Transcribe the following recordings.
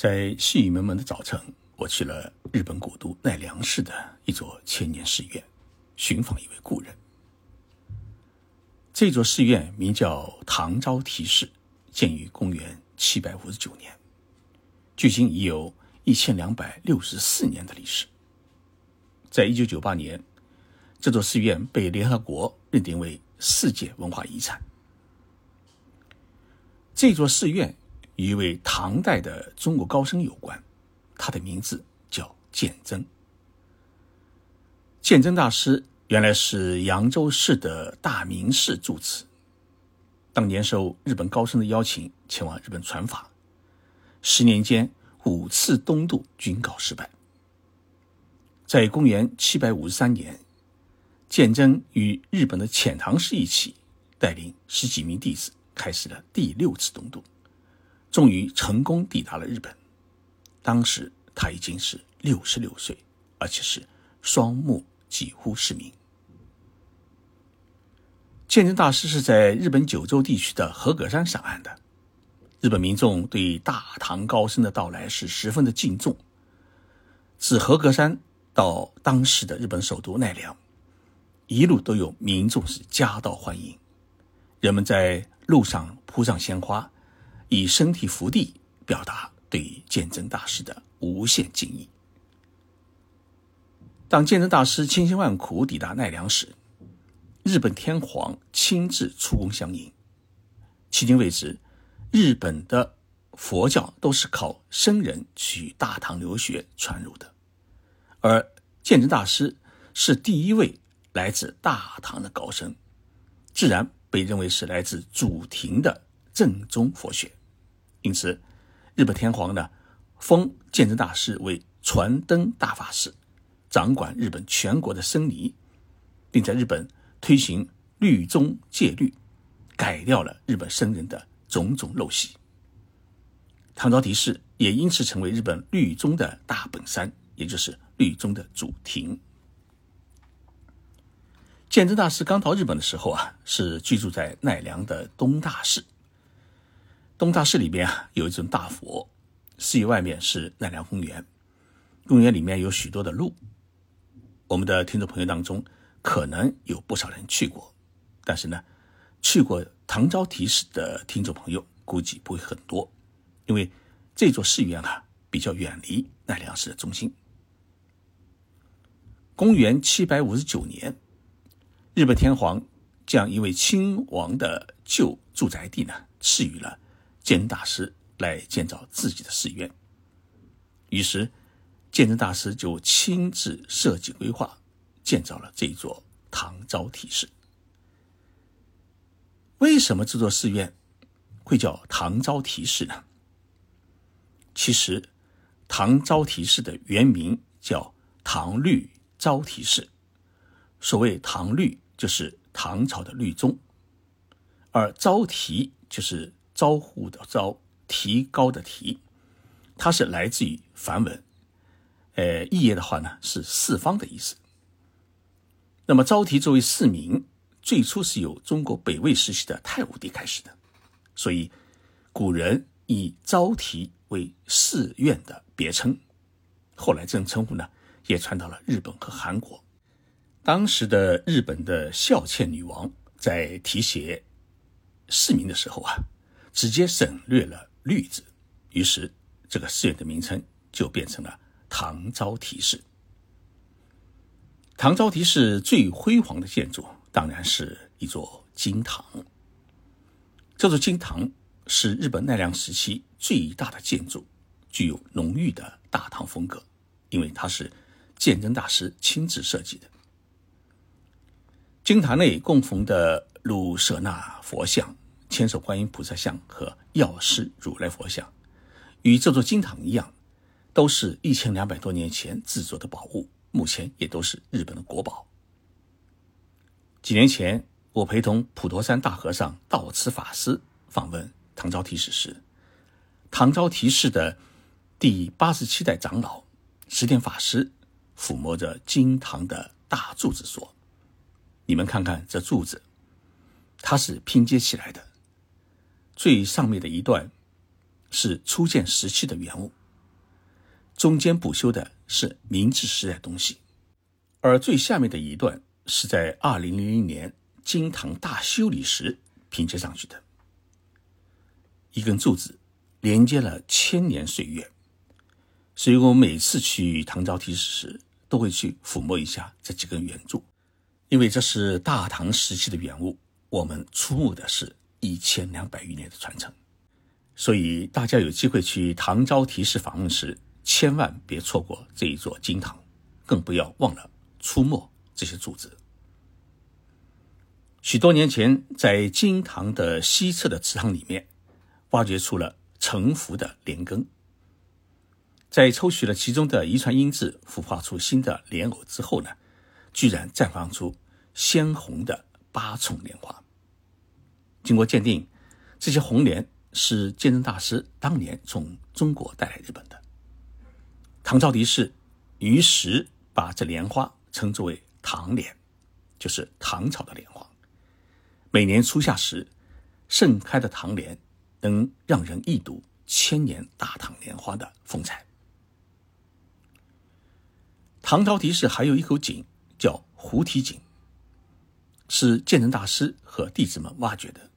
在细雨蒙蒙的早晨，我去了日本古都奈良市的一座千年寺院，寻访一位故人。这座寺院名叫唐招提寺，建于公元七百五十九年，距今已有一千两百六十四年的历史。在一九九八年，这座寺院被联合国认定为世界文化遗产。这座寺院。与一位唐代的中国高僧有关，他的名字叫鉴真。鉴真大师原来是扬州市的大明寺住持，当年受日本高僧的邀请前往日本传法，十年间五次东渡均告失败。在公元七百五十三年，鉴真与日本的遣唐使一起，带领十几名弟子开始了第六次东渡。终于成功抵达了日本，当时他已经是六十六岁，而且是双目几乎失明。鉴真大师是在日本九州地区的和歌山上岸的，日本民众对大唐高僧的到来是十分的敬重。自和歌山到当时的日本首都奈良，一路都有民众是夹道欢迎，人们在路上铺上鲜花。以身体伏地，表达对鉴真大师的无限敬意。当鉴真大师千辛万苦抵达奈良时，日本天皇亲自出宫相迎。迄今为止，日本的佛教都是靠僧人去大唐留学传入的，而鉴真大师是第一位来自大唐的高僧，自然被认为是来自祖庭的正宗佛学。因此，日本天皇呢封鉴真大师为传灯大法师，掌管日本全国的僧尼，并在日本推行律宗戒律，改掉了日本僧人的种种陋习。唐招提寺也因此成为日本律宗的大本山，也就是律宗的主庭。鉴真大师刚到日本的时候啊，是居住在奈良的东大寺。东大寺里边啊，有一尊大佛，寺院外面是奈良公园，公园里面有许多的路。我们的听众朋友当中，可能有不少人去过，但是呢，去过唐招提寺的听众朋友估计不会很多，因为这座寺院啊比较远离奈良市的中心。公元七百五十九年，日本天皇将一位亲王的旧住宅地呢赐予了。鉴真大师来建造自己的寺院，于是鉴真大师就亲自设计规划，建造了这座唐招提寺。为什么这座寺院会叫唐招提寺呢？其实，唐招提寺的原名叫唐律招提寺。所谓唐律，就是唐朝的律宗，而招提就是。招呼的招，提高的提，它是来自于梵文，呃，意义的话呢是四方的意思。那么招提作为寺名，最初是由中国北魏时期的太武帝开始的，所以古人以招提为寺院的别称。后来这种称呼呢也传到了日本和韩国。当时的日本的孝谦女王在题写寺名的时候啊。直接省略了“律”字，于是这个寺院的名称就变成了唐招提寺。唐招提寺最辉煌的建筑当然是一座金堂。这座金堂是日本奈良时期最大的建筑，具有浓郁的大唐风格，因为它是鉴真大师亲自设计的。金堂内供奉的卢舍那佛像。千手观音菩萨像和药师如来佛像，与这座金堂一样，都是一千两百多年前制作的宝物，目前也都是日本的国宝。几年前，我陪同普陀山大和尚道慈法师访问唐招提寺时，唐招提寺的第八十七代长老石田法师抚摸着金堂的大柱子说：“你们看看这柱子，它是拼接起来的。”最上面的一段是初建时期的原物，中间补修的是明治时代东西，而最下面的一段是在二零零零年金堂大修理时拼接上去的。一根柱子连接了千年岁月，所以我每次去唐招提示时，都会去抚摸一下这几根圆柱，因为这是大唐时期的原物，我们出没的是一千两百余年的传承。所以大家有机会去唐招提示访问时，千万别错过这一座金堂，更不要忘了出没这些柱子。许多年前，在金堂的西侧的祠堂里面。挖掘出了沉浮的莲根，在抽取了其中的遗传因子，孵化出新的莲藕之后呢，居然绽放出鲜红的八重莲花。经过鉴定，这些红莲是鉴真大师当年从中国带来日本的。唐招提示于是把这莲花称之为唐莲，就是唐朝的莲花。每年初夏时盛开的唐莲。能让人一睹千年大唐莲花的风采。唐招提示还有一口井，叫胡提井，是鉴真大师和弟子们挖掘的。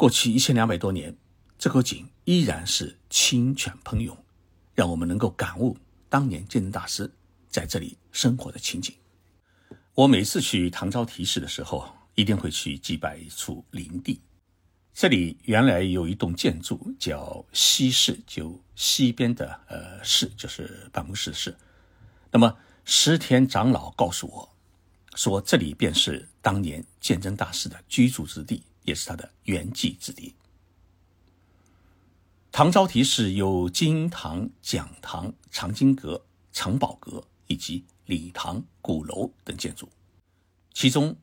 过去一千两百多年，这口井依然是清泉喷涌，让我们能够感悟当年鉴真大师在这里生活的情景。我每次去唐招提示的时候，一定会去祭拜一处灵地。这里原来有一栋建筑叫西室，就西边的呃室，就是办公室室。那么石田长老告诉我，说这里便是当年鉴真大师的居住之地，也是他的圆寂之地。唐招提寺有金堂、讲堂、藏经阁、藏宝阁以及礼堂、鼓楼等建筑，其中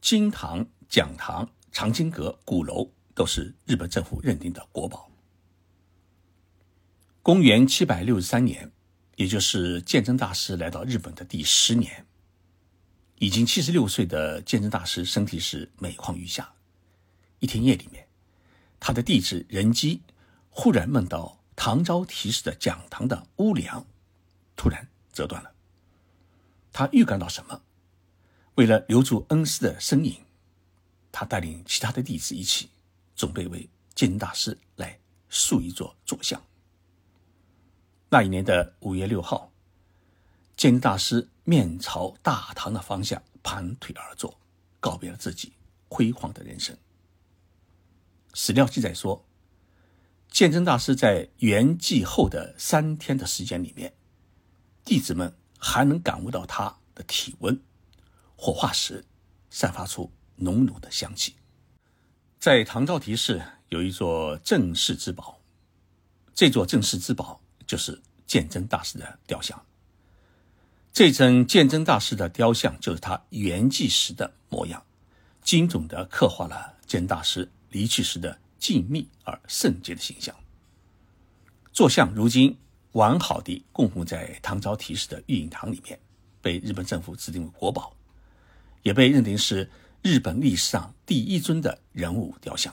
金堂、讲堂、藏经阁、鼓楼。都是日本政府认定的国宝。公元七百六十三年，也就是鉴真大师来到日本的第十年，已经七十六岁的鉴真大师身体是每况愈下。一天夜里面，他的弟子仁基忽然梦到唐招提示的讲堂的屋梁突然折断了。他预感到什么？为了留住恩师的身影，他带领其他的弟子一起。准备为鉴大师来塑一座坐像。那一年的五月六号，鉴真大师面朝大唐的方向盘腿而坐，告别了自己辉煌的人生。史料记载说，鉴真大师在圆寂后的三天的时间里面，弟子们还能感悟到他的体温，火化时散发出浓浓的香气。在唐招提寺有一座镇世之宝，这座镇世之宝就是鉴真大师的雕像。这尊鉴真大师的雕像就是他圆寂时的模样，精准地刻画了鉴大师离去时的静谧而圣洁的形象。坐像如今完好地供奉在唐招提寺的玉影堂里面，被日本政府指定为国宝，也被认定是。日本历史上第一尊的人物雕像，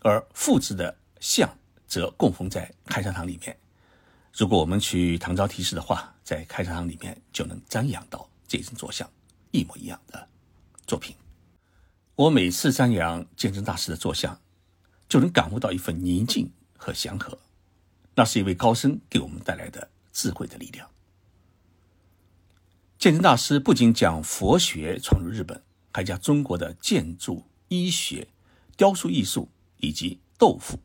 而复制的像则供奉在开山堂里面。如果我们去唐招提示的话，在开山堂里面就能瞻仰到这尊坐像一模一样的作品。我每次瞻仰鉴真大师的坐像，就能感悟到一份宁静和祥和，那是一位高僧给我们带来的智慧的力量。鉴真大师不仅将佛学传入日本。还将中国的建筑、医学、雕塑艺术以及豆腐、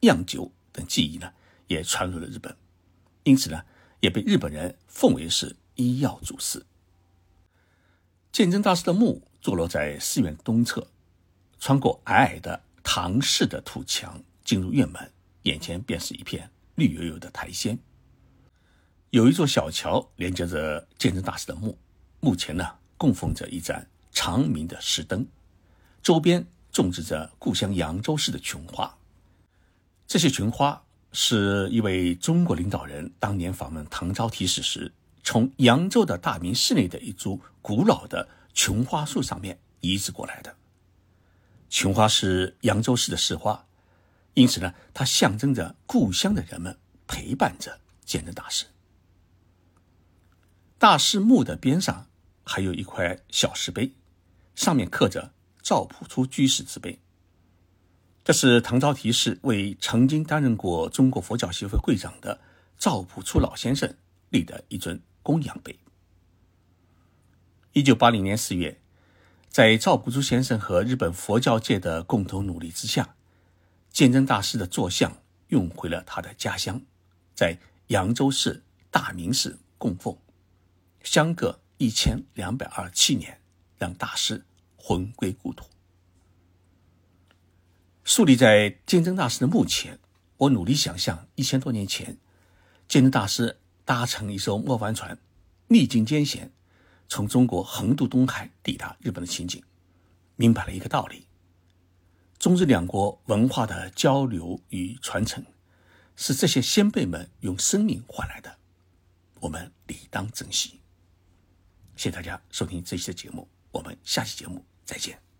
酿酒等技艺呢，也传入了日本，因此呢，也被日本人奉为是医药祖师。鉴真大师的墓坐落在寺院东侧，穿过矮矮的唐式的土墙，进入院门，眼前便是一片绿油油的苔藓。有一座小桥连接着鉴真大师的墓，墓前呢供奉着一盏。长明的石灯，周边种植着故乡扬州市的琼花。这些琼花是一位中国领导人当年访问唐招提寺时，从扬州的大明寺内的一株古老的琼花树上面移植过来的。琼花是扬州市的市花，因此呢，它象征着故乡的人们陪伴着鉴真大师。大师墓的边上还有一块小石碑，上面刻着赵朴初居士之碑。这是唐朝提寺为曾经担任过中国佛教协会会长的赵朴初老先生立的一尊供养碑。一九八零年四月，在赵朴初先生和日本佛教界的共同努力之下，鉴真大师的坐像运回了他的家乡，在扬州市大明寺供奉。相隔一千两百二十七年，让大师魂归故土。树立在鉴真大师的墓前，我努力想象一千多年前，鉴真大师搭乘一艘末帆船，历经艰险，从中国横渡东海抵达日本的情景，明白了一个道理：中日两国文化的交流与传承，是这些先辈们用生命换来的，我们理当珍惜。谢谢大家收听这期的节目，我们下期节目再见。